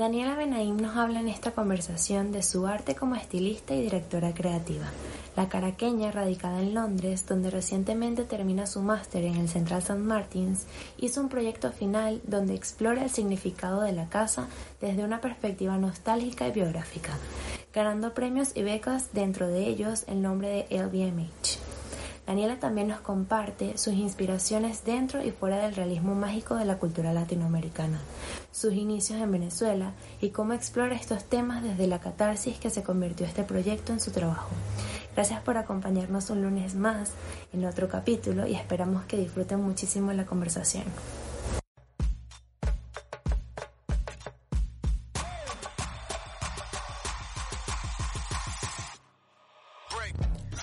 Daniela Benaim nos habla en esta conversación de su arte como estilista y directora creativa. La caraqueña, radicada en Londres, donde recientemente termina su máster en el Central St. Martins, hizo un proyecto final donde explora el significado de la casa desde una perspectiva nostálgica y biográfica, ganando premios y becas, dentro de ellos el nombre de LVMH. Daniela también nos comparte sus inspiraciones dentro y fuera del realismo mágico de la cultura latinoamericana, sus inicios en Venezuela y cómo explora estos temas desde la catarsis que se convirtió este proyecto en su trabajo. Gracias por acompañarnos un lunes más en otro capítulo y esperamos que disfruten muchísimo la conversación.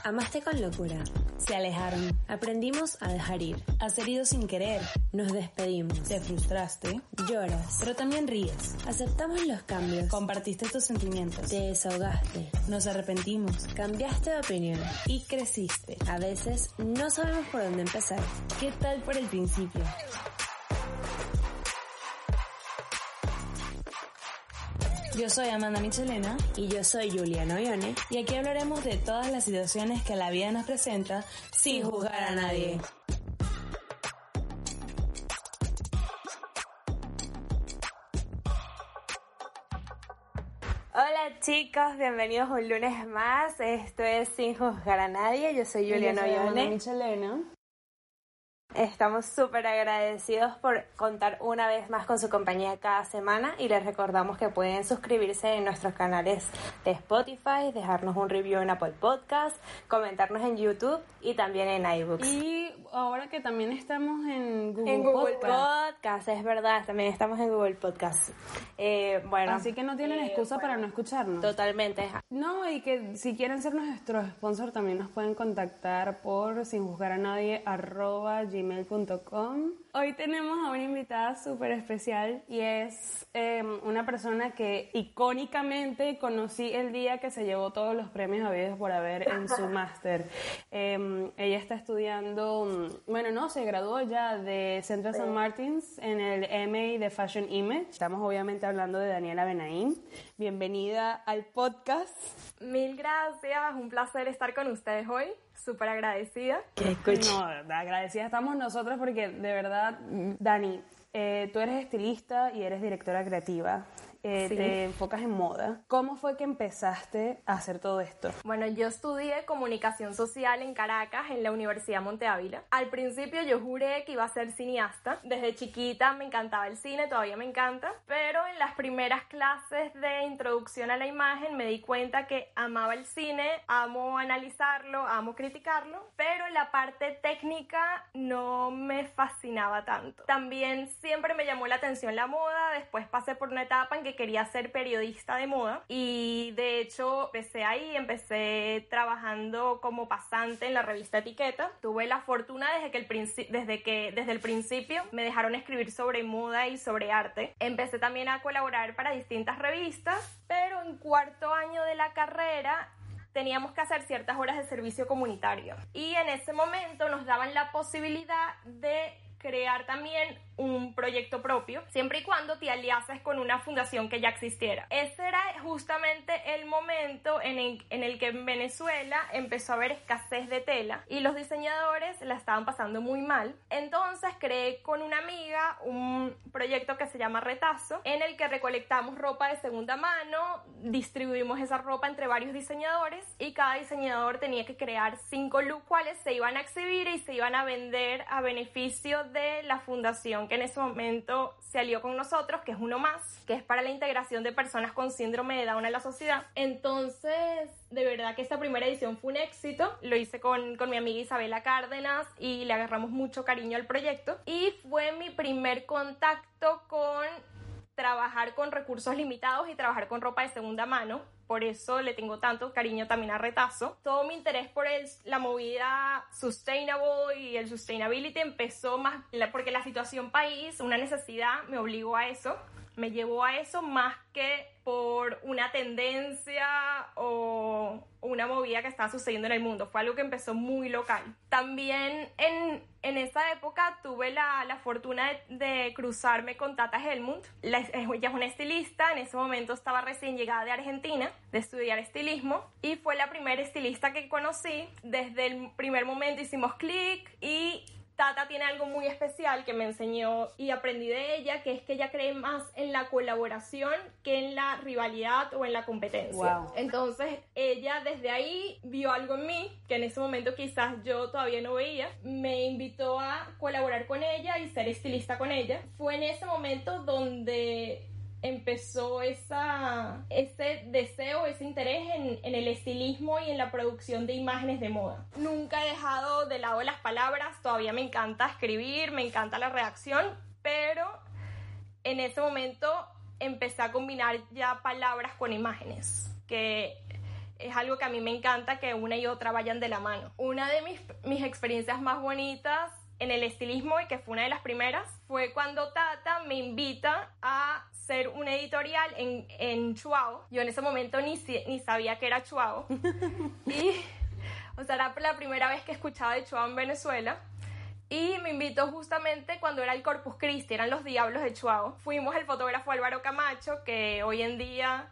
Amaste con locura. Se alejaron. Aprendimos a dejar ir. Has herido sin querer. Nos despedimos. Te frustraste. Lloras. Pero también ríes. Aceptamos los cambios. Compartiste tus sentimientos. Te desahogaste. Nos arrepentimos. Cambiaste de opinión. Y creciste. A veces no sabemos por dónde empezar. ¿Qué tal por el principio? Yo soy Amanda Michelena y yo soy Juliana Ollone y aquí hablaremos de todas las situaciones que la vida nos presenta sin juzgar a nadie. Hola chicos, bienvenidos un lunes más. Esto es Sin Juzgar a Nadie. Yo soy Juliana Ollone. Michelena. Estamos súper agradecidos por contar una vez más con su compañía cada semana y les recordamos que pueden suscribirse en nuestros canales de Spotify, dejarnos un review en Apple Podcast, comentarnos en YouTube y también en iBooks. Y ahora que también estamos en Google, en Google Podcast. es verdad, también estamos en Google Podcast. Eh, bueno, así que no tienen eh, excusa para no escucharnos. Totalmente. No, y que si quieren ser nuestros sponsor también nos pueden contactar por sin juzgar a nadie arroba gmail.com. Hoy tenemos a una invitada súper especial y es em, una persona que icónicamente conocí el día que se llevó todos los premios habidos por haber en su máster. Em, ella está estudiando, mm, bueno, no, se graduó ya de Central St. Martins en el MA de Fashion Image. Estamos obviamente hablando de Daniela Benaim. Bienvenida al podcast. Mil gracias, un placer estar con ustedes hoy súper agradecida. Que No, agradecida estamos nosotros porque de verdad, Dani, eh, tú eres estilista y eres directora creativa. Eh, te enfocas en moda. ¿Cómo fue que empezaste a hacer todo esto? Bueno, yo estudié comunicación social en Caracas, en la Universidad Monte Ávila. Al principio yo juré que iba a ser cineasta. Desde chiquita me encantaba el cine, todavía me encanta. Pero en las primeras clases de introducción a la imagen me di cuenta que amaba el cine, amo analizarlo, amo criticarlo, pero la parte técnica no me fascinaba tanto. También siempre me llamó la atención la moda, después pasé por una etapa en que quería ser periodista de moda y de hecho empecé ahí, empecé trabajando como pasante en la revista Etiqueta. Tuve la fortuna desde que, el desde que desde el principio me dejaron escribir sobre moda y sobre arte. Empecé también a colaborar para distintas revistas, pero en cuarto año de la carrera teníamos que hacer ciertas horas de servicio comunitario. Y en ese momento nos daban la posibilidad de crear también un proyecto propio, siempre y cuando te aliases con una fundación que ya existiera. Ese era justamente el momento en el, en el, que en Venezuela empezó a haber escasez de tela y los diseñadores la estaban pasando muy mal. Entonces creé con una amiga un proyecto que se llama Retazo, en el que recolectamos ropa de segunda mano, distribuimos esa ropa entre varios diseñadores y cada diseñador tenía que crear cinco looks cuales se iban a exhibir y se iban a vender a beneficio de la fundación que en ese momento se alió con nosotros, que es uno más, que es para la integración de personas con síndrome de Down en la sociedad. Entonces, de verdad que esta primera edición fue un éxito. Lo hice con, con mi amiga Isabela Cárdenas y le agarramos mucho cariño al proyecto. Y fue mi primer contacto con trabajar con recursos limitados y trabajar con ropa de segunda mano. Por eso le tengo tanto cariño también a Retazo. Todo mi interés por el, la movida sustainable y el sustainability empezó más porque la situación país, una necesidad, me obligó a eso me llevó a eso más que por una tendencia o una movida que estaba sucediendo en el mundo. Fue algo que empezó muy local. También en, en esa época tuve la, la fortuna de, cruzarme con Tata Helmut. ella es una estilista, en ese momento estaba recién llegada de Argentina, de estudiar estilismo, y fue la primera estilista que conocí. Desde el primer momento hicimos clic y Tata tiene algo muy especial que me enseñó y aprendí de ella, que es que ella cree más en la colaboración que en la rivalidad o en la competencia. Entonces, ella desde ahí vio algo en mí que en ese momento quizás yo todavía no veía. Me invitó a colaborar con ella y ser estilista con ella. Fue en ese momento donde empezó esa, ese deseo, ese interés en, en, el estilismo y en la producción de imágenes de moda. Nunca he dejado de lado las palabras, todavía me encanta escribir, me encanta la redacción, pero en ese momento empecé a combinar ya palabras con imágenes, que es algo que a mí me encanta que una y otra vayan de la mano. Una de mis, mis experiencias más bonitas en el estilismo y que fue una de las primeras fue cuando Tata me invita a ser un editorial en, en Chuao. Yo en ese momento ni, ni sabía que era Chuao. y, o sea, era la primera vez que escuchaba de Chuao en Venezuela. Y me invitó justamente cuando era el Corpus Christi, eran los Diablos de Chuao. Fuimos el fotógrafo Álvaro Camacho, que hoy en día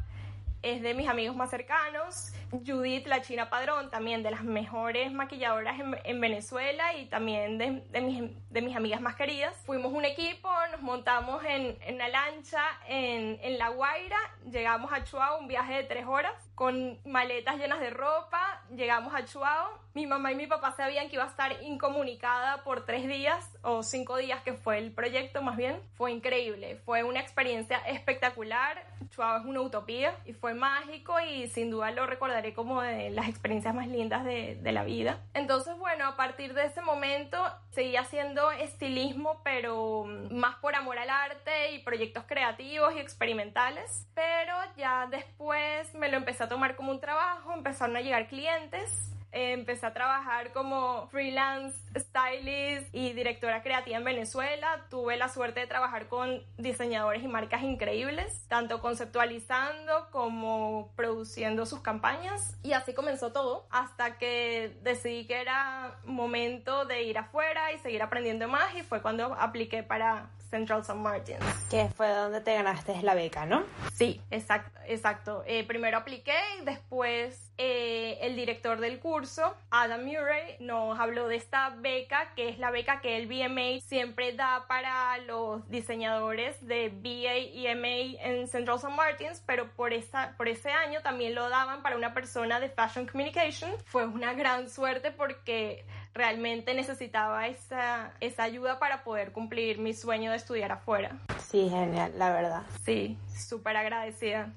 es de mis amigos más cercanos. Judith, la China Padrón, también de las mejores maquilladoras en, Venezuela y también de, de, mis, de, mis, amigas más queridas. Fuimos un equipo, nos montamos en, en una lancha en, en, La Guaira, llegamos a Chuao, un viaje de tres horas, con maletas llenas de ropa, llegamos a Chuao. Mi mamá y mi papá sabían que iba a estar incomunicada por tres días o cinco días que fue el proyecto más bien. Fue increíble, fue una experiencia espectacular. Chuao es una utopía y fue mágico y sin duda lo recordaré como de las experiencias más lindas de, de la vida. Entonces, bueno, a partir de ese momento seguí haciendo estilismo, pero más por amor al arte y proyectos creativos y experimentales. Pero ya después me lo empecé a tomar como un trabajo, empezaron a llegar clientes empecé a trabajar como freelance stylist y directora creativa en Venezuela. Tuve la suerte de trabajar con diseñadores y marcas increíbles, tanto conceptualizando como produciendo sus campañas. Y así comenzó todo, hasta que decidí que era momento de ir afuera y seguir aprendiendo más y fue cuando apliqué para Central St. Martins. Que fue donde te ganaste la beca, ¿no? Sí, exacto. exacto. Eh, primero apliqué y después eh, el director del curso, Adam Murray, nos habló de esta beca, que es la beca que el BMA siempre da para los diseñadores de BA y MA en Central St. Martins, pero por, esa, por ese año también lo daban para una persona de Fashion Communication. Fue una gran suerte porque realmente necesitaba esa, esa ayuda para poder cumplir mi sueño de estudiar afuera. Sí, genial, la verdad. Sí, súper agradecida.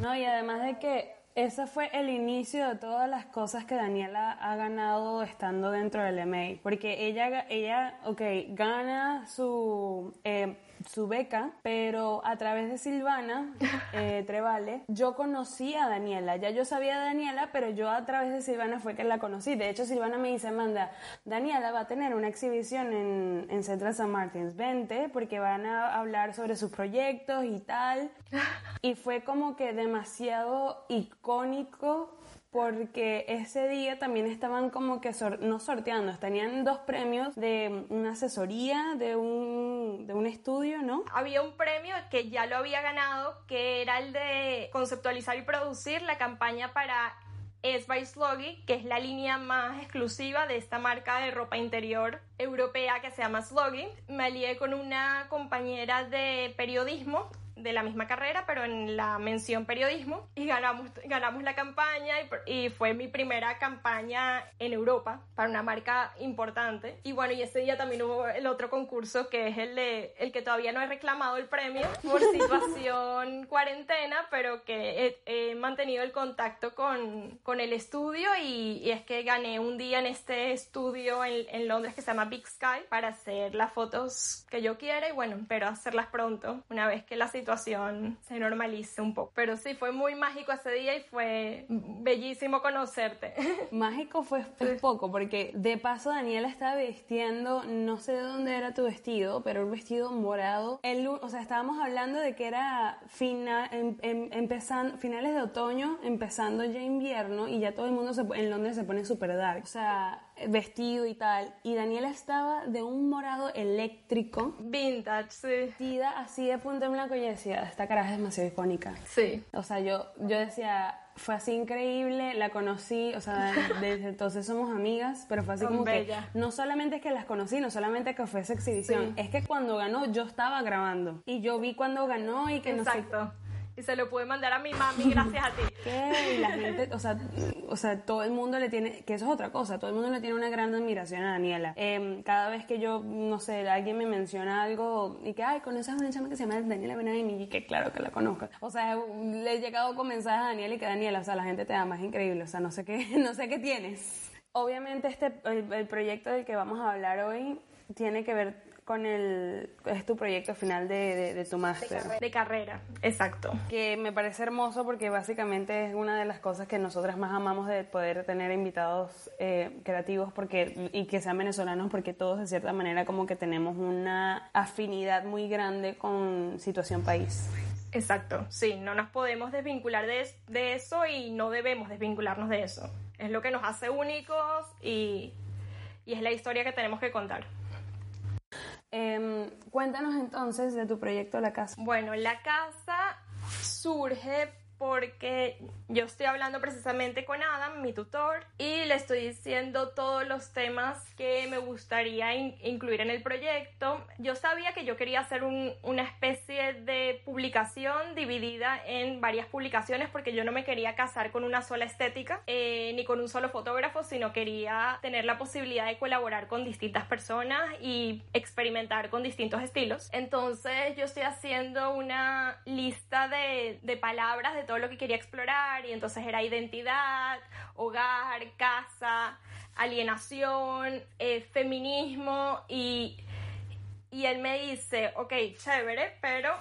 No, y además de que ese fue el inicio de todas las cosas que Daniela ha ganado estando dentro del MA, porque ella, ella ok, gana su... Eh, su beca, pero a través de Silvana eh, Trevale, yo conocí a Daniela. Ya yo sabía de Daniela, pero yo a través de Silvana fue que la conocí. De hecho, Silvana me dice, Amanda, Daniela va a tener una exhibición en, en Central San Martins. Vente, porque van a hablar sobre sus proyectos y tal. Y fue como que demasiado icónico porque ese día también estaban como que no sorteando, tenían dos premios de una asesoría, de un, de un estudio, ¿no? Había un premio que ya lo había ganado, que era el de conceptualizar y producir la campaña para es by Sloggy, que es la línea más exclusiva de esta marca de ropa interior europea que se llama Sloggy. Me alié con una compañera de periodismo de la misma carrera, pero en la mención periodismo, y ganamos, ganamos la campaña y, fue mi primera campaña en Europa para una marca importante. Y bueno, y ese día también hubo el otro concurso que es el, de, el que todavía no he reclamado el premio por situación en cuarentena, pero que he, mantenido el contacto con, con el estudio. Y, es que gané un día en este estudio en, en, Londres que se llama Big Sky para hacer las fotos que yo quiera. Y bueno, espero hacerlas pronto, una vez que la situación se normalice un poco. Pero sí, fue muy mágico ese día y fue bellísimo conocerte. Mágico fue, fue poco, porque de paso Daniela estaba vistiendo, no sé de dónde era tu vestido, pero un vestido morado. El, o sea, estábamos hablando de que era final, em, em, empezando, finales de otoño, empezando ya invierno y ya todo el mundo se, en Londres se pone súper dark. O sea, vestido y tal. Y Daniela estaba de un morado eléctrico. Vintage, sí. Vestida así de punto en blanco y yo decía, esta cara es demasiado icónica. Sí. O sea, yo, yo decía, fue así increíble, la conocí, o sea, desde entonces somos amigas, pero fue así como que no solamente es que las conocí, no solamente que fue esa exhibición, es que cuando ganó yo estaba grabando y yo vi cuando ganó y que Exacto. no sé y se lo pude mandar a mi mami gracias a ti. ¿Qué? La gente, o sea, o sea, todo el mundo le tiene, que eso es otra cosa, todo el mundo le tiene una gran admiración a Daniela. Em, cada vez que yo, no sé, alguien me menciona algo y que, ay, conoces a una chama que se llama Daniela Benaim y que claro que la conozco. O sea, le he llegado con mensajes a Daniela y que Daniela, o sea, la gente te da más increíble, o sea, no sé qué, no sé qué tienes. Obviamente este, el, el proyecto del que vamos a hablar hoy tiene que ver con el, es tu proyecto final de, de, tu máster. De, carrera, exacto. Que me parece hermoso porque básicamente es una de las cosas que nosotras más amamos de poder tener invitados eh, creativos porque, y que sean venezolanos porque todos de cierta manera como que tenemos una afinidad muy grande con situación país. Exacto, sí, no nos podemos desvincular de, de eso y no debemos desvincularnos de eso. Es lo que nos hace únicos y, y es la historia que tenemos que contar. Em, cuéntanos entonces de tu proyecto La Casa. Bueno, La Casa surge porque yo estoy hablando precisamente con Adam, mi tutor, y le estoy diciendo todos los temas que me gustaría incluir en el proyecto. Yo sabía que yo quería hacer una especie de publicación dividida en varias publicaciones porque yo no me quería casar con una sola estética eh, ni con un solo fotógrafo, sino quería tener la posibilidad de colaborar con distintas personas y experimentar con distintos estilos. Entonces yo estoy haciendo una lista de, de palabras de lo que quería explorar y entonces era identidad, hogar, casa, alienación, eh, feminismo y, y él me dice, ok, chévere, pero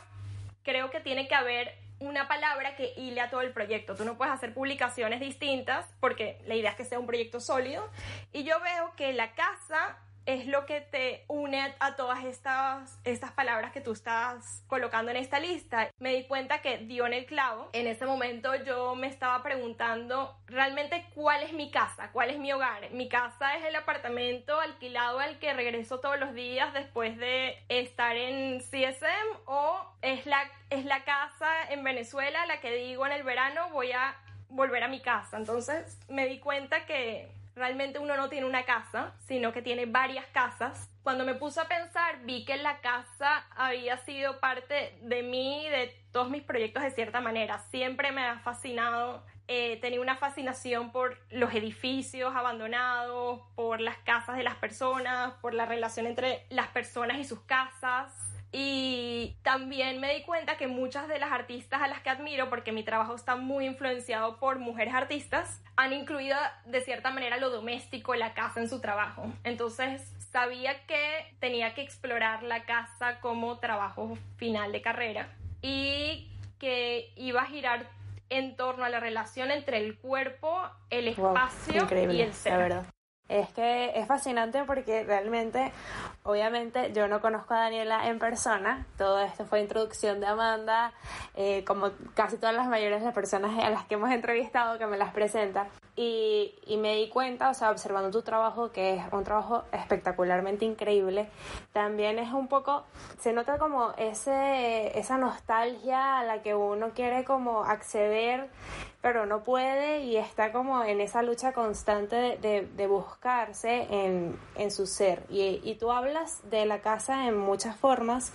creo que tiene que haber una palabra que hile a todo el proyecto. Tú no puedes hacer publicaciones distintas porque la idea es que sea un proyecto sólido. Y yo veo que la casa es lo que te une a todas estas, estas palabras que tú estás colocando en esta lista. Me di cuenta que dio en el clavo. En ese momento yo me estaba preguntando realmente cuál es mi casa, cuál es mi hogar. Mi casa es el apartamento alquilado al que regreso todos los días después de estar en CSM o es la, es la casa en Venezuela la que digo en el verano voy a volver a mi casa. Entonces me di cuenta que realmente uno no tiene una casa, sino que tiene varias casas. Cuando me puse a pensar, vi que la casa había sido parte de mí, de todos mis proyectos de cierta manera. Siempre me ha fascinado, eh, tenía una fascinación por los edificios abandonados, por las casas de las personas, por la relación entre las personas y sus casas. Y también me di cuenta que muchas de las artistas a las que admiro, porque mi trabajo está muy influenciado por mujeres artistas, han incluido de cierta manera lo doméstico, la casa en su trabajo. Entonces sabía que tenía que explorar la casa como trabajo final de carrera y que iba a girar en torno a la relación entre el cuerpo, el espacio y el ser. verdad. Es que es fascinante porque realmente, obviamente, yo no conozco a Daniela en persona. Todo esto fue introducción de Amanda, eh, como casi todas las mayores de las personas a las que hemos entrevistado que me las presenta. Y, me di cuenta, o sea, observando tu trabajo, que es un trabajo espectacularmente increíble, también es un poco, se nota como ese, esa nostalgia a la que uno quiere como acceder pero no puede y está como en esa lucha constante de, de, buscarse en, en, su ser. Y, y, tú hablas de la casa en muchas formas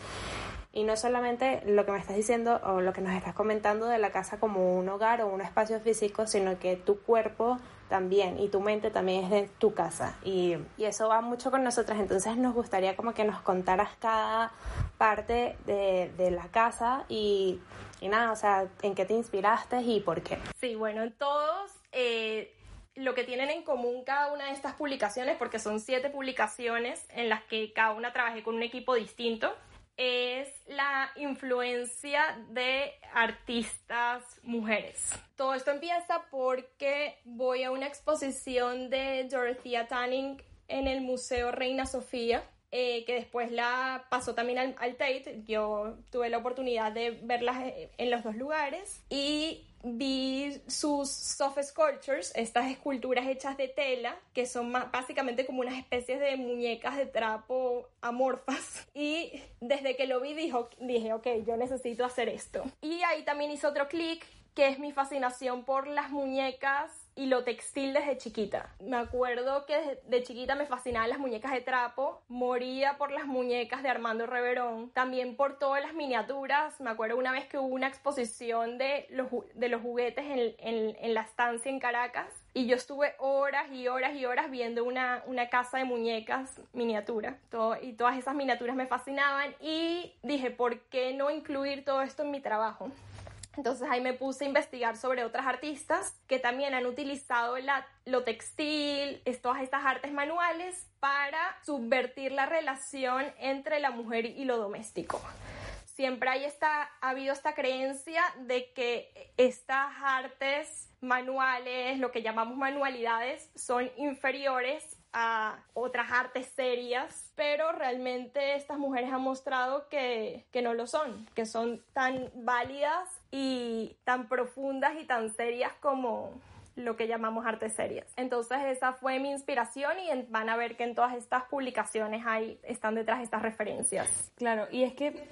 Y no solamente lo que me estás diciendo o lo que nos estás comentando de la casa como un hogar o un espacio físico, sino que tu cuerpo también y tu mente también es de tu casa y, y, eso va mucho con nosotras entonces nos gustaría como que nos contaras cada parte de, de la casa y, y, nada, o sea, en qué te inspiraste y por qué. Sí, bueno, todos eh, lo que tienen en común cada una de estas publicaciones, porque son siete publicaciones en las que cada una trabajé con un equipo distinto, es la influencia de artistas mujeres. Todo esto empieza porque voy a una exposición de Dorothea Tanning en el Museo Reina Sofía. Eh, que después la pasó también al, al Tate. Yo tuve la oportunidad de verlas en los dos lugares y vi sus soft sculptures, estas esculturas hechas de tela, que son más, básicamente como unas especies de muñecas de trapo amorfas. Y desde que lo vi dijo, dije, ok, yo necesito hacer esto. Y ahí también hice otro clic, que es mi fascinación por las muñecas y lo textil desde chiquita. Me acuerdo que de chiquita me fascinaban las muñecas de trapo, moría por las muñecas de Armando Reverón, también por todas las miniaturas. Me acuerdo una vez que hubo una exposición de los, de los juguetes en, en, en la estancia en Caracas y yo estuve horas y horas y horas viendo una, una casa de muñecas miniatura. Todo, y todas esas miniaturas me fascinaban y dije, ¿por qué no incluir todo esto en mi trabajo? Entonces ahí me puse a investigar sobre otras artistas que también han utilizado la, lo textil, todas estas artes manuales para subvertir la relación entre la mujer y lo doméstico. Siempre hay esta, ha habido esta creencia de que estas artes manuales, lo que llamamos manualidades, son inferiores a otras artes serias, pero realmente estas mujeres han mostrado que, que no lo son, que son tan válidas y tan profundas y tan serias como lo que llamamos artes serias. Entonces esa fue mi inspiración y van a ver que en todas estas publicaciones hay, están detrás estas referencias. Claro, y es que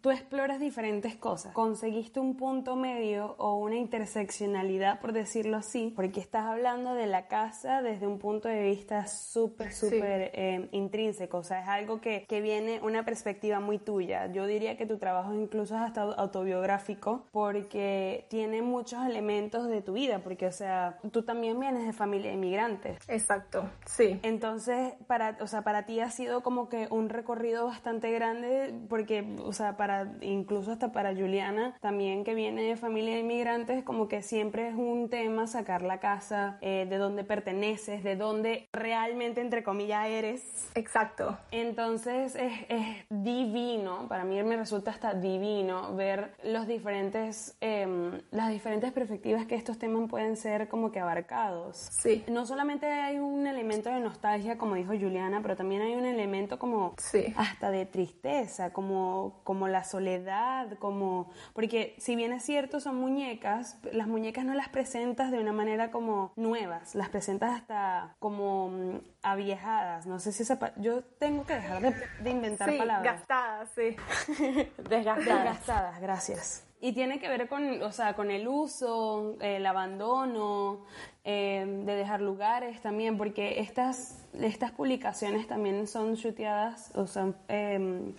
tú exploras diferentes cosas. Conseguiste un punto medio o una interseccionalidad, por decirlo así, porque estás hablando de la casa desde un punto de vista súper, súper eh, intrínseco. O sea, es algo que, que viene una perspectiva muy tuya. Yo diría que tu trabajo incluso es hasta autobiográfico porque tiene muchos elementos de tu vida, porque, o sea, tú también vienes de familia inmigrante. Exacto, sí. Entonces, para, o sea, para ti ha sido como que un recorrido bastante grande porque, o sea, para incluso hasta para Juliana, también que viene de familia de inmigrantes, como que siempre es un tema sacar la casa, eh, de dónde perteneces, de dónde realmente, entre comillas, eres. Exacto. Entonces es, es divino, para mí me resulta hasta divino ver los diferentes, eh, las diferentes perspectivas que estos temas pueden ser como que abarcados. Sí. No solamente hay un elemento de nostalgia, como dijo Juliana, pero también hay un elemento como sí. hasta de tristeza, como, como la soledad, como... Porque si bien es cierto, son muñecas, las muñecas no las presentas de una manera como nuevas, las presentas hasta como mm, aviejadas. No sé si esa... Yo tengo que dejar de, de inventar sí, palabras. gastadas, sí. Desgastadas. Desgastadas, gracias. Y tiene que ver con, o sea, con el uso, el abandono, eh, de dejar lugares también, porque estas, estas publicaciones también son chuteadas o son eh,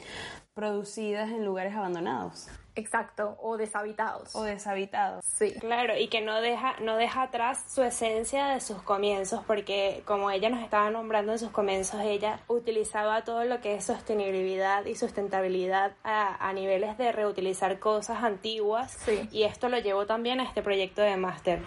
producidas en lugares abandonados. Exacto, o deshabitados. O deshabitados. Sí. Claro, y que no deja, no deja atrás su esencia de sus comienzos, porque como ella nos estaba nombrando en sus comienzos, ella utilizaba todo lo que es sostenibilidad y sustentabilidad a, a niveles de reutilizar cosas antiguas. Sí. Y esto lo llevó también a este proyecto de máster,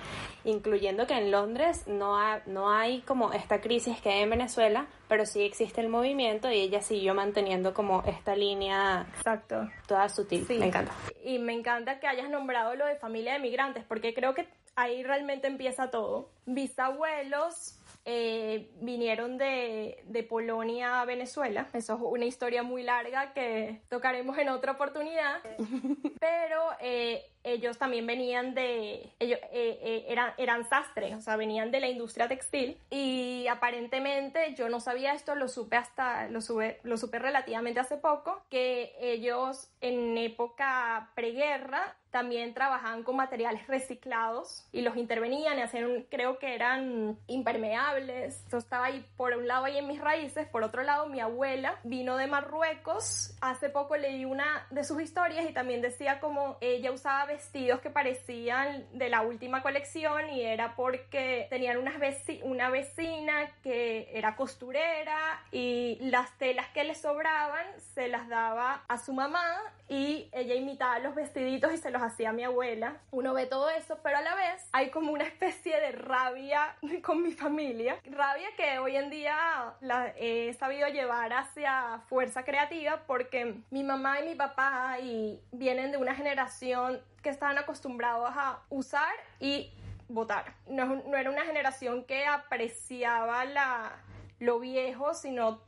incluyendo que en Londres no, ha, no hay como esta crisis que hay en Venezuela, pero sí existe el movimiento y ella siguió manteniendo como esta línea Exacto. toda sutil. Sí. Me encanta. Y me encanta que hayas nombrado lo de familia de migrantes, porque creo que ahí realmente empieza todo. Bisabuelos eh, vinieron de, de, Polonia a Venezuela. Eso es una historia muy larga que tocaremos en otra oportunidad. Pero eh, ellos también venían de, ellos eh, eh, eran, eran sastres, o sea, venían de la industria textil. Y aparentemente yo no sabía esto, lo supe hasta, lo, sube, lo supe relativamente hace poco, que ellos en época preguerra también trabajaban con materiales reciclados y los intervenían y hacían, creo que eran impermeables. Eso estaba ahí por un lado ahí en mis raíces, por otro lado mi abuela vino de Marruecos. Hace poco leí una de sus historias y también decía como ella usaba vestidos que parecían de la última colección y era porque tenían una vecina que era costurera y las telas que le sobraban se las daba a su mamá y ella imitaba los vestiditos y se los hacía mi abuela. Uno ve todo eso, pero a la vez hay como una especie de rabia con mi familia. Rabia que hoy en día la he sabido llevar hacia fuerza creativa porque mi mamá y mi papá y vienen de una generación que estaban acostumbrados a usar y votar. No, no era una generación que apreciaba la, lo viejo, sino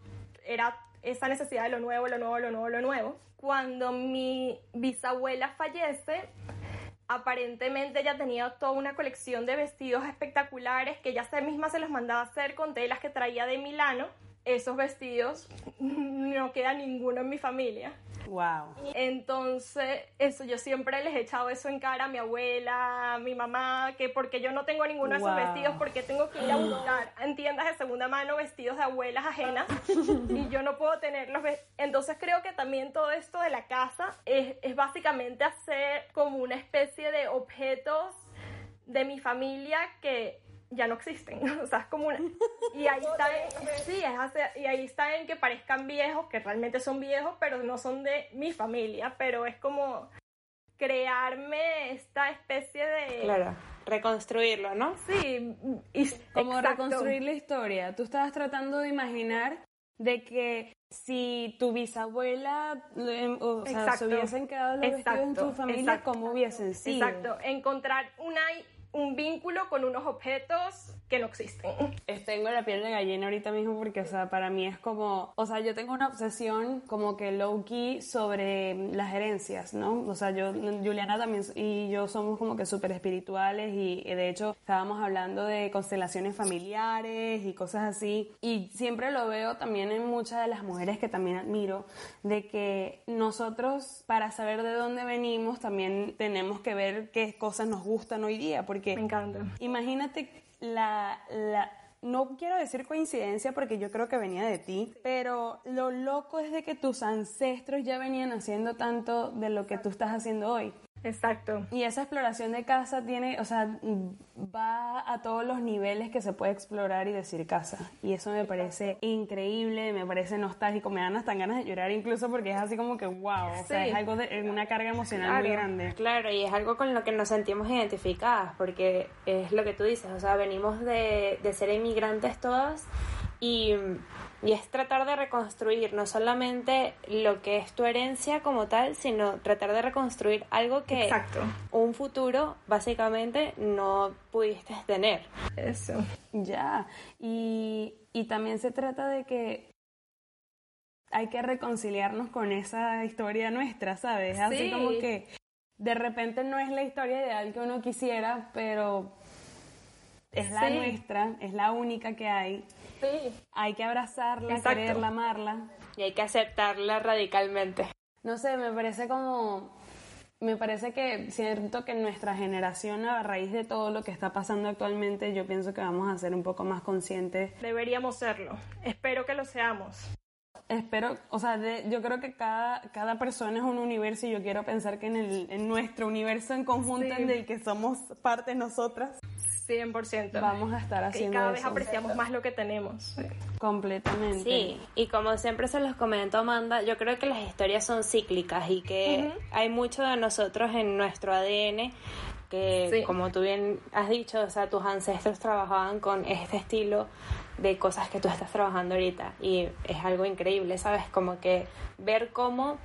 era esa necesidad de lo nuevo, lo nuevo, lo nuevo, lo nuevo. Cuando mi bisabuela fallece, aparentemente ella tenía toda una colección de vestidos espectaculares que ella misma se los mandaba a hacer con telas que traía de Milano. Esos vestidos no queda ninguno en mi familia. Wow. Entonces, eso yo siempre les he echado eso en cara a mi abuela, a mi mamá, que porque yo no tengo ninguno de esos vestidos, porque tengo que ir a buscar en tiendas de segunda mano vestidos de abuelas ajenas y yo no puedo tenerlos. Entonces, creo que también todo esto de la casa es, es básicamente hacer como una especie de objetos de mi familia que ya no existen, o sea, es como una... Y ahí está, en, sí, es y ahí está en que parezcan viejos, que realmente son viejos, pero no son de mi familia, pero es como crearme esta especie de... Claro, reconstruirlo, ¿no? Sí, y, como reconstruir la historia. Tú estabas tratando de imaginar de que si tu bisabuela, em, o sea, se hubiesen quedado los vestidos en tu familia, ¿cómo hubiesen sido? Exacto, encontrar una un vínculo con unos objetos que no existen. Tengo la piel de gallina ahorita mismo porque, o sea, para mí es como, o sea, yo tengo una obsesión como que low key sobre las herencias, ¿no? O sea, yo, Juliana también y yo somos como que súper espirituales y de hecho estábamos hablando de constelaciones familiares y cosas así y siempre lo veo también en muchas de las mujeres que también admiro de que nosotros para saber de dónde venimos también tenemos que ver qué cosas nos gustan hoy día porque me encanta. Imagínate la, la no quiero decir coincidencia porque yo creo que venía de ti, pero lo loco es de que tus ancestros ya venían haciendo tanto de lo que tú estás haciendo hoy. Exacto. Y esa exploración de casa tiene, o sea, va a todos los niveles que se puede explorar y decir casa. Y eso me parece increíble, me parece nostálgico, me dan hasta ganas de llorar incluso porque es así como que wow, o sea, es algo de una carga emocional muy grande. Claro, y es algo con lo que nos sentimos identificadas porque es lo que tú dices, o sea, venimos de, de ser inmigrantes todas y y es tratar de reconstruir no solamente lo que es tu herencia como tal, sino tratar de reconstruir algo que Exacto. un futuro básicamente no pudiste tener. Eso. Ya. Y, y también se trata de que hay que reconciliarnos con esa historia nuestra, ¿sabes? Así como que de repente no es la historia ideal que uno quisiera, pero es la nuestra, es la única que hay. Sí. Hay que abrazarla, quererla, amarla. Y hay que aceptarla radicalmente. No sé, me parece como... Me parece que siento que nuestra generación, a raíz de todo lo que está pasando actualmente, yo pienso que vamos a ser un poco más conscientes. Deberíamos serlo. Espero que lo seamos. Espero, o sea, yo creo que cada, cada persona es un universo y yo quiero pensar que en, el, en nuestro universo en conjunto en el que somos parte nosotras, 100%. Vamos a estar haciendo Y cada vez apreciamos más lo que tenemos. Completamente. Sí, y como siempre se los comento, Amanda, yo creo que las historias son cíclicas y que hay mucho de nosotros en nuestro ADN que, como tú bien has dicho, o sea, tus ancestros trabajaban con este estilo de cosas que tú estás trabajando ahorita y es algo increíble, ¿sabes? Como que ver cómo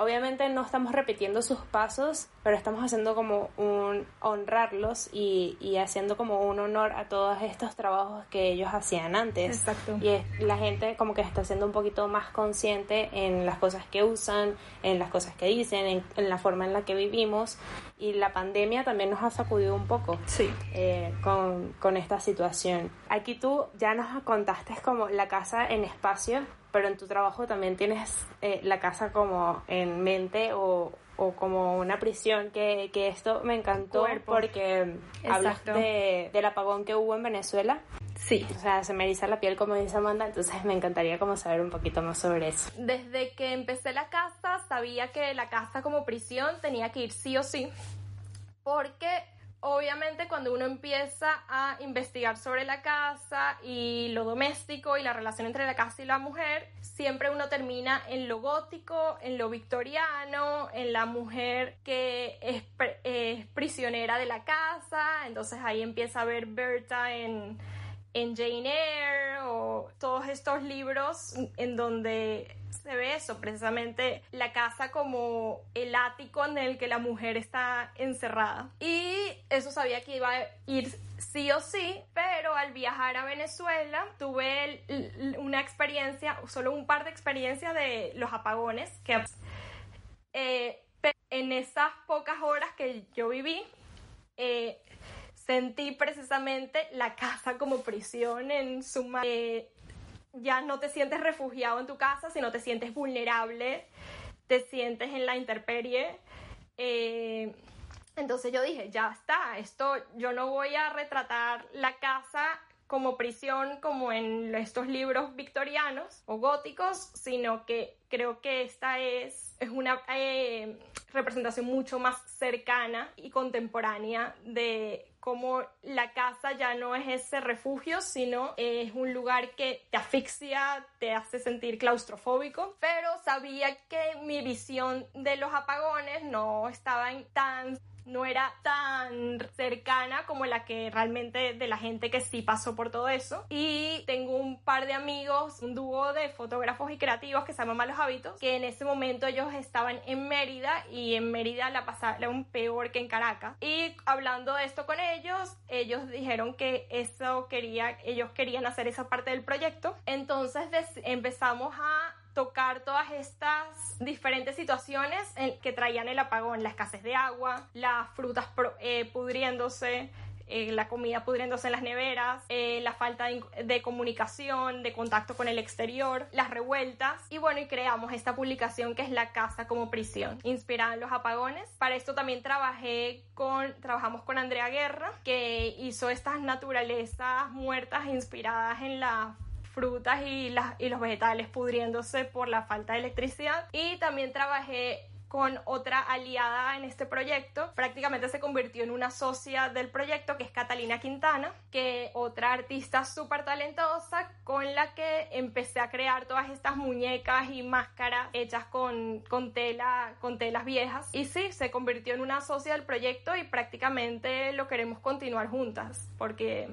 obviamente no estamos repitiendo sus pasos, pero estamos haciendo como un honrarlos y, y haciendo como un honor a todos estos trabajos que ellos hacían antes. Exacto. Y es- la gente como que está siendo un poquito más consciente en las cosas que usan, en las cosas que dicen, en, en la forma en la que vivimos. Y la pandemia también nos ha sacudido un poco Sí. eh, con, con esta situación. Aquí tú ya nos contaste como la casa en espacio, pero en tu trabajo también tienes eh, la casa como en mente o, o como una prisión, que, que esto me encantó Cuerpo. porque hablas de, del apagón que hubo en Venezuela. Sí. O sea, se me eriza la piel como dice Amanda, entonces me encantaría como saber un poquito más sobre eso. Desde que empecé la casa, sabía que la casa como prisión tenía que ir sí o sí. Porque obviamente cuando uno empieza a investigar sobre la casa y lo doméstico y la relación entre la casa y la mujer, siempre uno termina en lo gótico, en lo victoriano, en la mujer que es, es prisionera de la casa. Entonces ahí empieza a ver Berta en en Jane Eyre o todos estos libros en donde se ve eso, precisamente la casa como el ático en el que la mujer está encerrada. Y eso sabía que iba a ir sí o sí, pero al viajar a Venezuela tuve una experiencia, solo un par de experiencias de los apagones, que eh, en esas pocas horas que yo viví, eh, sentí precisamente la casa como prisión en suma. Eh, ya no te sientes refugiado en tu casa, sino te sientes vulnerable, te sientes en la intemperie. Eh, entonces yo dije, ya está, esto yo no voy a retratar la casa como prisión como en estos libros victorianos o góticos, sino que creo que esta es, es una eh, representación mucho más cercana y contemporánea de cómo la casa ya no es ese refugio, sino es un lugar que te asfixia, te hace sentir claustrofóbico, pero sabía que mi visión de los apagones no estaba tan no era tan cercana como la que realmente de la gente que sí pasó por todo eso. Y tengo un par de amigos, un dúo de fotógrafos y creativos que se llaman Malos Hábitos, que en ese momento ellos estaban en Mérida y en Mérida la pasaron peor que en Caracas. Y hablando de esto con ellos, ellos dijeron que eso quería, ellos querían hacer esa parte del proyecto. Entonces empezamos a tocar todas estas diferentes situaciones en- que traían el apagón, la escasez de agua, las frutas pro- eh, pudriéndose, eh, la comida pudriéndose en las neveras, eh, la falta de, de comunicación, de contacto con el exterior, las revueltas y bueno, y creamos esta publicación que es La Casa como Prisión, inspirada en los apagones. Para esto también trabajé con, trabajamos con Andrea Guerra, que hizo estas naturalezas muertas inspiradas en la frutas y, los vegetales pudriéndose por la falta de electricidad. Y también trabajé con otra aliada en este proyecto. Prácticamente se convirtió en una socia del proyecto, que es Catalina Quintana, que otra artista súper talentosa con la que empecé a crear todas estas muñecas y máscaras hechas con, con, tela, con telas viejas. Y sí, se convirtió en una socia del proyecto y prácticamente lo queremos continuar juntas, porque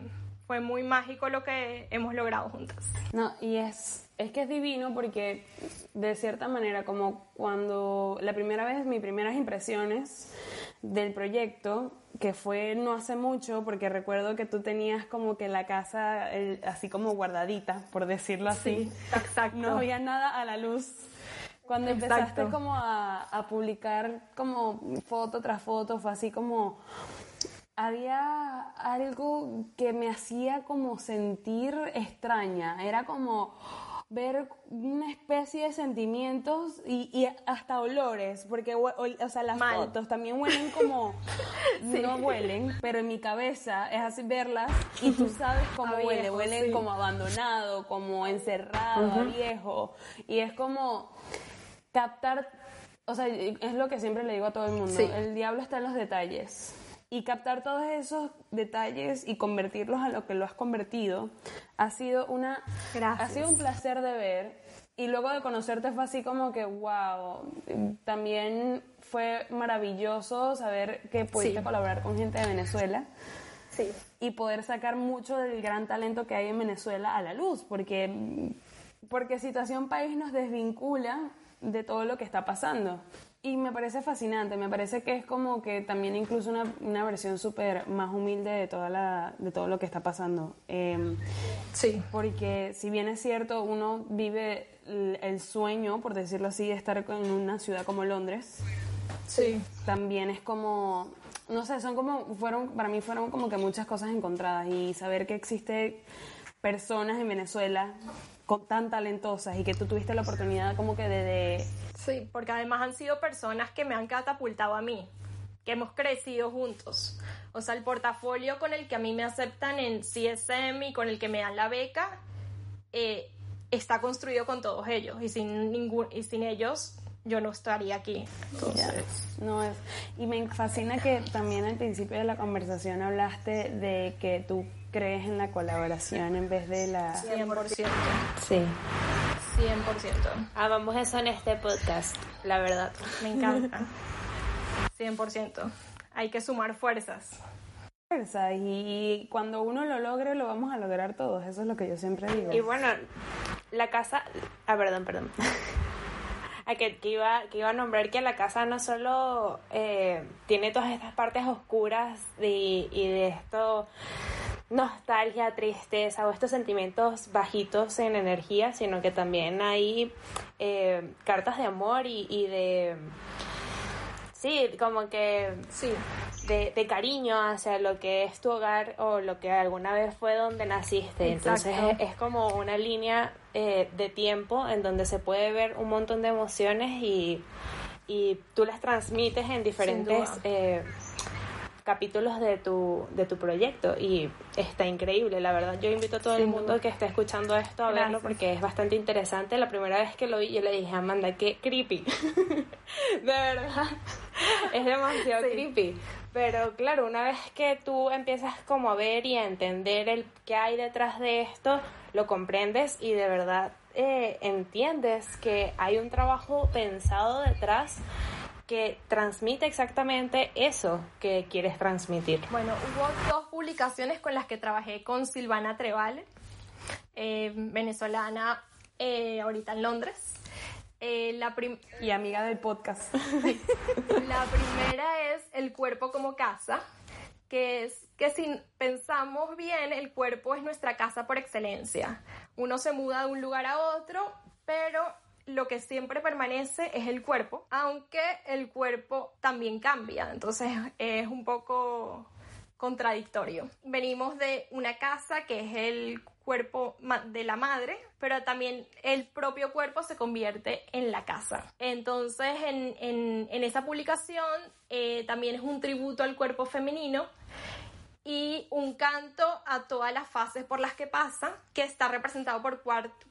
fue muy mágico lo que hemos logrado juntas. No, y es, es que es divino porque de cierta manera, como cuando la primera vez, mis primeras impresiones del proyecto, que fue no hace mucho, porque recuerdo que tú tenías como que la casa el- así como guardadita, por decirlo así. exacto. No había nada a la luz. Cuando Exacto. empezaste como a, a publicar como foto tras foto, fue así como había algo que me hacía como sentir extraña. Era como ver una especie de sentimientos y, y hasta olores, porque o sea, las Mal. fotos también huelen como, no huelen, pero en mi cabeza es así verlas y tú sabes cómo A huele, viejo, sí. como abandonado, como encerrado, a viejo, y es como captar, o sea, es lo que siempre le digo a todo el mundo, Sí. el diablo está en los detalles. Y captar todos esos detalles y convertirlos a lo que lo has convertido ha sido una Gracias. ha sido un placer de ver y luego de conocerte fue así como que wow, también fue maravilloso saber que pudiste Sí. colaborar con gente de Venezuela Sí. y poder sacar mucho del gran talento que hay en Venezuela a la luz, porque, porque Situación País nos desvincula de todo lo que está pasando. Y me parece fascinante, me parece que es como que también incluso una, una versión súper más humilde de, toda la, de todo lo que está pasando. Em, Sí. porque si bien es cierto, uno vive el, el sueño, por decirlo así, de estar en una ciudad como Londres, Sí. también es como, no sé, son como, fueron, para mí fueron como que muchas cosas encontradas y saber que existe personas en Venezuela con, tan talentosas y que tú tuviste la oportunidad como que de, Sí, porque además han sido personas que me han catapultado a mí, que hemos crecido juntos. O sea, el portafolio con el que a mí me aceptan en CSM y con el que me dan la beca eh, está construido con todos ellos y sin ningún y sin ellos yo no estaría aquí. Entonces, No es. Y me fascina que también al principio de la conversación hablaste de que tú crees en la colaboración en vez de la. 100%. Sí. 100%. Amamos eso en este podcast, la verdad. Me encanta. 100%. Hay que sumar fuerzas. fuerza y cuando uno lo logre lo vamos a lograr todos, eso es lo que yo siempre digo. Y bueno, la casa. Ah, perdón, perdón. Que, que iba, que iba a nombrar que la casa no solo eh, tiene todas estas partes oscuras de- y de esto nostalgia, tristeza o estos sentimientos bajitos en energía, sino que también hay eh, cartas de amor y, y de... Sí, como que Sí, de, de cariño hacia lo que es tu hogar o lo que alguna vez fue donde naciste. Entonces es, es como una línea eh, de tiempo en donde se puede ver un montón de emociones y, y tú las transmites en diferentes eh, capítulos de tu, de tu proyecto y está increíble, la verdad. Yo invito a todo el mundo que esté escuchando esto a verlo Gracias. porque es bastante interesante. La primera vez que lo vi yo le dije, Amanda, qué creepy. de verdad. es demasiado Sí. creepy. Pero claro, una vez que tú empiezas como a ver y a entender el qué hay detrás de esto, lo comprendes y de verdad eh, entiendes que hay un trabajo pensado detrás que transmite exactamente eso que quieres transmitir. Bueno, hubo dos publicaciones con las que trabajé con Silvana Trevale, eh, venezolana, eh, ahorita en Londres. Eh, la, Y amiga del podcast. la primera es el cuerpo como casa, que es que si pensamos bien, el cuerpo es nuestra casa por excelencia. Uno se muda de un lugar a otro, pero lo que siempre permanece es el cuerpo, aunque el cuerpo también cambia, entonces es un poco contradictorio. Venimos de una casa que es el cuerpo de la madre, pero también el propio cuerpo se convierte en la casa. Entonces, en, en- en esa publicación eh, también es un tributo al cuerpo femenino y un canto a todas las fases por las que pasa, que está representado por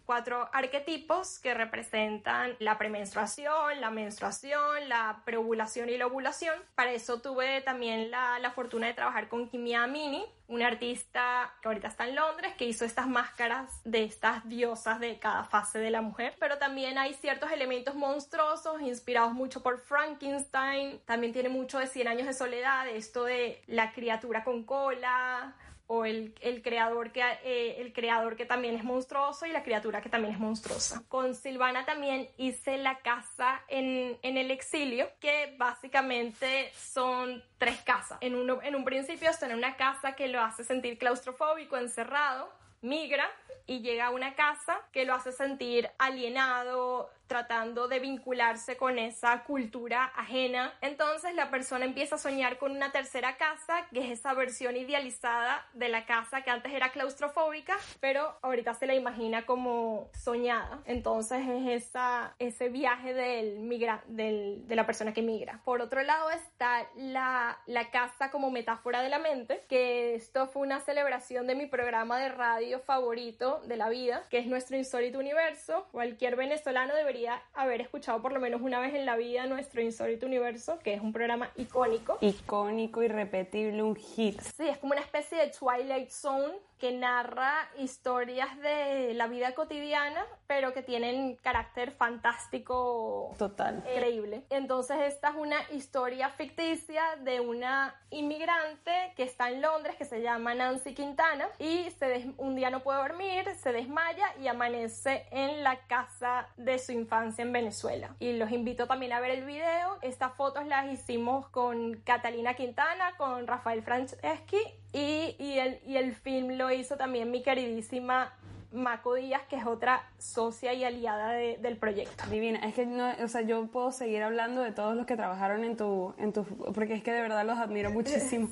cuatro arquetipos que representan la premenstruación, la menstruación, la preovulación y la ovulación. Para eso tuve también la, la fortuna de trabajar con Kimia Amini, una artista que ahorita está en Londres, que hizo estas máscaras de estas diosas de cada fase de la mujer. Pero también hay ciertos elementos monstruosos inspirados mucho por Frankenstein. También tiene mucho de 100 años de soledad, esto de la criatura con cola o el, el creador que eh, el creador que también es monstruoso y la criatura que también es monstruosa. Con Silvana también hice la casa en, en el exilio, que básicamente son tres casas. En, uno, en un principio está en una casa que lo hace sentir claustrofóbico, encerrado, migra y llega a una casa que lo hace sentir alienado, tratando de vincularse con esa cultura ajena. Entonces la persona empieza a soñar con una tercera casa, que es esa versión idealizada de la casa que antes era claustrofóbica, pero ahorita se la imagina como soñada. Entonces es esa, ese viaje del migra, del, de la persona que migra. Por otro lado está la, la casa como metáfora de la mente, que esto fue una celebración de mi programa de radio favorito de la vida, que es nuestro insólito universo. Cualquier venezolano debería haber escuchado por lo menos una vez en la vida nuestro insólito universo, que es un programa icónico. Icónico, irrepetible, un hit. Sí, es como una especie de Twilight Zone que narra historias de la vida cotidiana, pero que tienen carácter fantástico. Total. Increíble. Entonces esta es una historia ficticia de una inmigrante que está en Londres que se llama Nancy Quintana y se un día no puede dormir, se desmaya y amanece en la casa de su infancia en Venezuela. Y los invito también a ver el video. Estas fotos las hicimos con Catalina Quintana, con Rafael Franceschi y, y, el, y el film lo hizo también mi queridísima Maco Díaz, que es otra socia y aliada del proyecto. Divina, es que no, o sea, yo puedo seguir hablando de todos los que trabajaron en tu, en tu, porque es que de verdad los admiro muchísimo.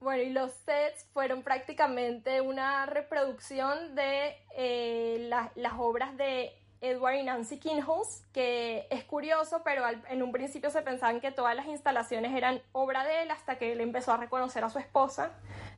bueno, y los sets fueron prácticamente una reproducción de eh, las obras de Edward y Nancy Kinghos, que es curioso, pero en un principio se pensaban que todas las instalaciones eran obra de él hasta que él empezó a reconocer a su esposa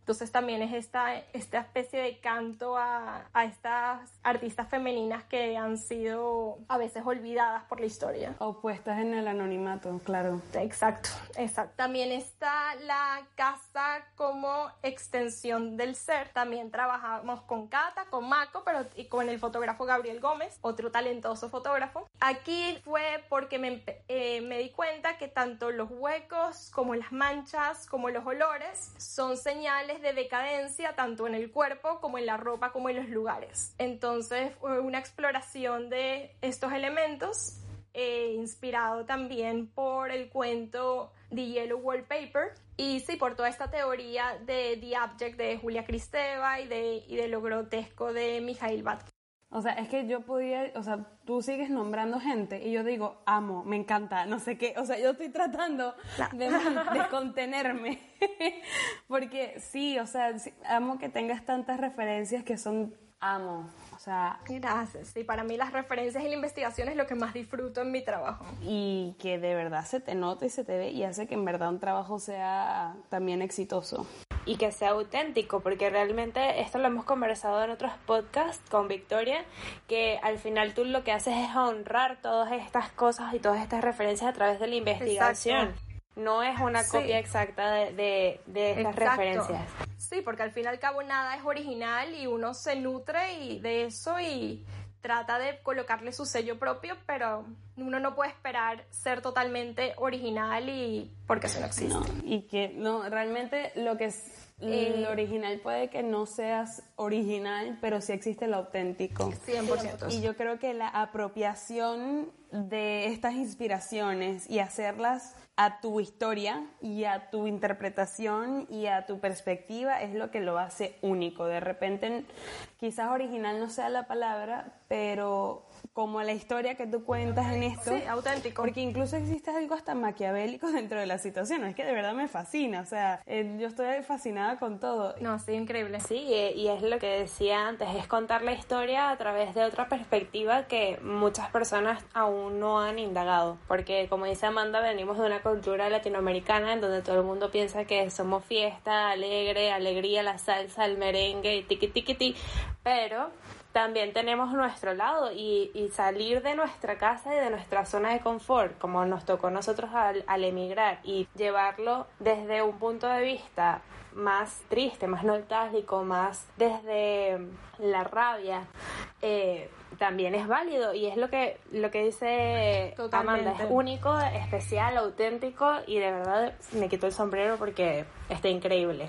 entonces también es esta, esta especie de canto a, a, estas artistas femeninas que han sido a veces olvidadas por la historia. O puestas en el anonimato, claro. Exacto, exacto. También está la casa como extensión del ser. También trabajamos con Cata, con Mako, pero y con el fotógrafo Gabriel Gómez, otro talentoso fotógrafo. Aquí fue porque me, eh, me di cuenta que tanto los huecos como las manchas, como los olores, son señales de decadencia tanto en el cuerpo como en la ropa como en los lugares. Entonces fue una exploración de estos elementos eh, inspirado también por el cuento The Yellow Wallpaper y sí, por toda esta teoría de The Object de Julia Kristeva y de, y de lo grotesco de Mikhail Batkov. O sea, es que yo podía, o sea, tú sigues nombrando gente y yo digo, amo, me encanta, no sé qué, o sea, yo estoy tratando de, contenerme, porque sí, o sea, amo que tengas tantas referencias que son, amo, o sea... Gracias, sí, para mí las referencias y la investigación es lo que más disfruto en mi trabajo. Y que de verdad se te nota y se te ve y hace que en verdad un trabajo sea también exitoso y que sea auténtico, porque realmente esto lo hemos conversado en otros podcasts con Victoria, que al final tú lo que haces es honrar todas estas cosas y todas estas referencias a través de la investigación. No es una copia exacta de, de, estas referencias. Sí, porque al fin y al cabo nada es original y uno se nutre y de eso y trata de colocarle su sello propio, pero uno no puede esperar ser totalmente original y porque eso no existe. y que no, realmente lo que es el eh, original puede que no seas original, pero sí existe lo auténtico. 100%. Y yo creo que la apropiación de estas inspiraciones y hacerlas a tu historia y a tu interpretación y a tu perspectiva es lo que lo hace único. De repente, quizás original no sea la palabra, pero como la historia que tú cuentas en esto. Sí, auténtico. Porque incluso existe algo hasta maquiavélico dentro de la situación. Es que de verdad me fascina. O sea, eh, yo estoy fascinada con todo. No, sí, increíble. Sí, y es lo que decía antes, es contar la historia a través de otra perspectiva que muchas personas aún no han indagado. Porque como dice Amanda, venimos de una cultura latinoamericana en donde todo el mundo piensa que somos fiesta, alegre, alegría, la salsa, el merengue y tiqui tiqui ti. Pero también tenemos nuestro lado y, salir de nuestra casa y de nuestra zona de confort, como nos tocó a nosotros al, emigrar, y llevarlo desde un punto de vista más triste, más nostálgico, más desde la rabia, eh, también es válido y es lo que lo que dice Amanda, es único, especial, auténtico y de verdad me quito el sombrero porque está increíble.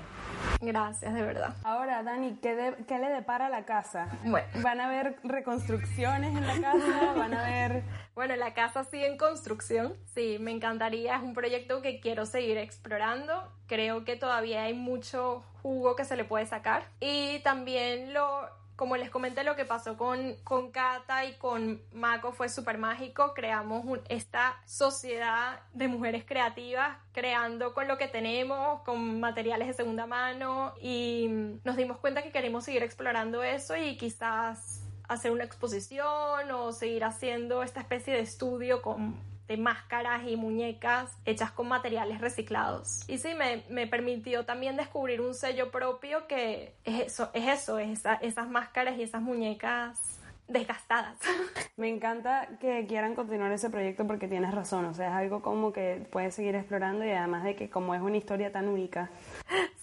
Gracias, de verdad. Ahora, Dani, ¿qué, ¿qué, le depara la casa? Bueno. ¿Van a haber reconstrucciones en la casa? ¿Van a ver...? Bueno, la casa sigue en construcción. Sí, me encantaría. Es un proyecto que quiero seguir explorando. Creo que todavía hay mucho jugo que se le puede sacar. Y también lo, como les comenté, lo que pasó con, con Kata y con Mako fue súper mágico. Creamos esta sociedad de mujeres creativas, creando con lo que tenemos, con materiales de segunda mano, y nos dimos cuenta que queremos seguir explorando eso y quizás hacer una exposición o seguir haciendo esta especie de estudio con de máscaras y muñecas hechas con materiales reciclados. Y sí, me, me permitió también descubrir un sello propio que es eso, es eso, es esas máscaras y esas muñecas desgastadas. Me encanta que quieran continuar ese proyecto porque tienes razón, o sea, es algo como que puedes seguir explorando y además de que como es una historia tan única.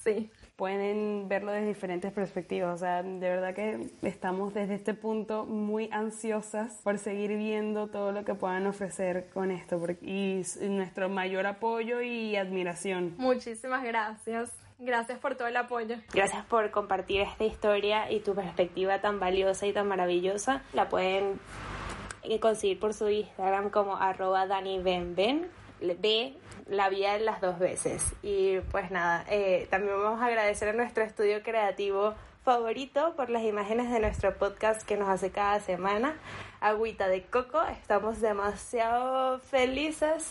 Sí. Pueden verlo desde diferentes perspectivas. O sea, de verdad que estamos desde este punto muy ansiosas por seguir viendo todo lo que puedan ofrecer con esto. Y nuestro mayor apoyo y admiración. Muchísimas gracias. Gracias por todo el apoyo. Gracias por compartir esta historia y tu perspectiva tan valiosa y tan maravillosa. La pueden conseguir por su Instagram como arroba danibenben. Ve la vía las dos veces. Y pues nada, eh, también vamos a agradecer a nuestro estudio creativo favorito por las imágenes de nuestro podcast que nos hace cada semana. Agüita de Coco, estamos demasiado felices.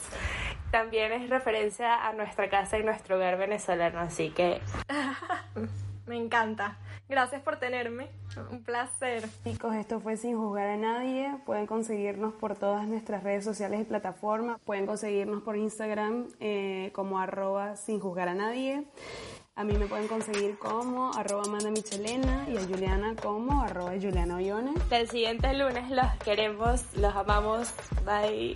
También es referencia a nuestra casa y nuestro hogar venezolano, así que... Me encanta. Gracias por tenerme. Un placer. Chicos, esto fue Sin Juzgar a Nadie. Pueden conseguirnos por todas nuestras redes sociales y plataformas. Pueden conseguirnos por Instagram eh, como arroba sin juzgar a nadie. A mí me pueden conseguir como arroba Amanda Michelena y a Juliana como arroba Juliana Oyones. el siguiente lunes los queremos, los amamos. Bye.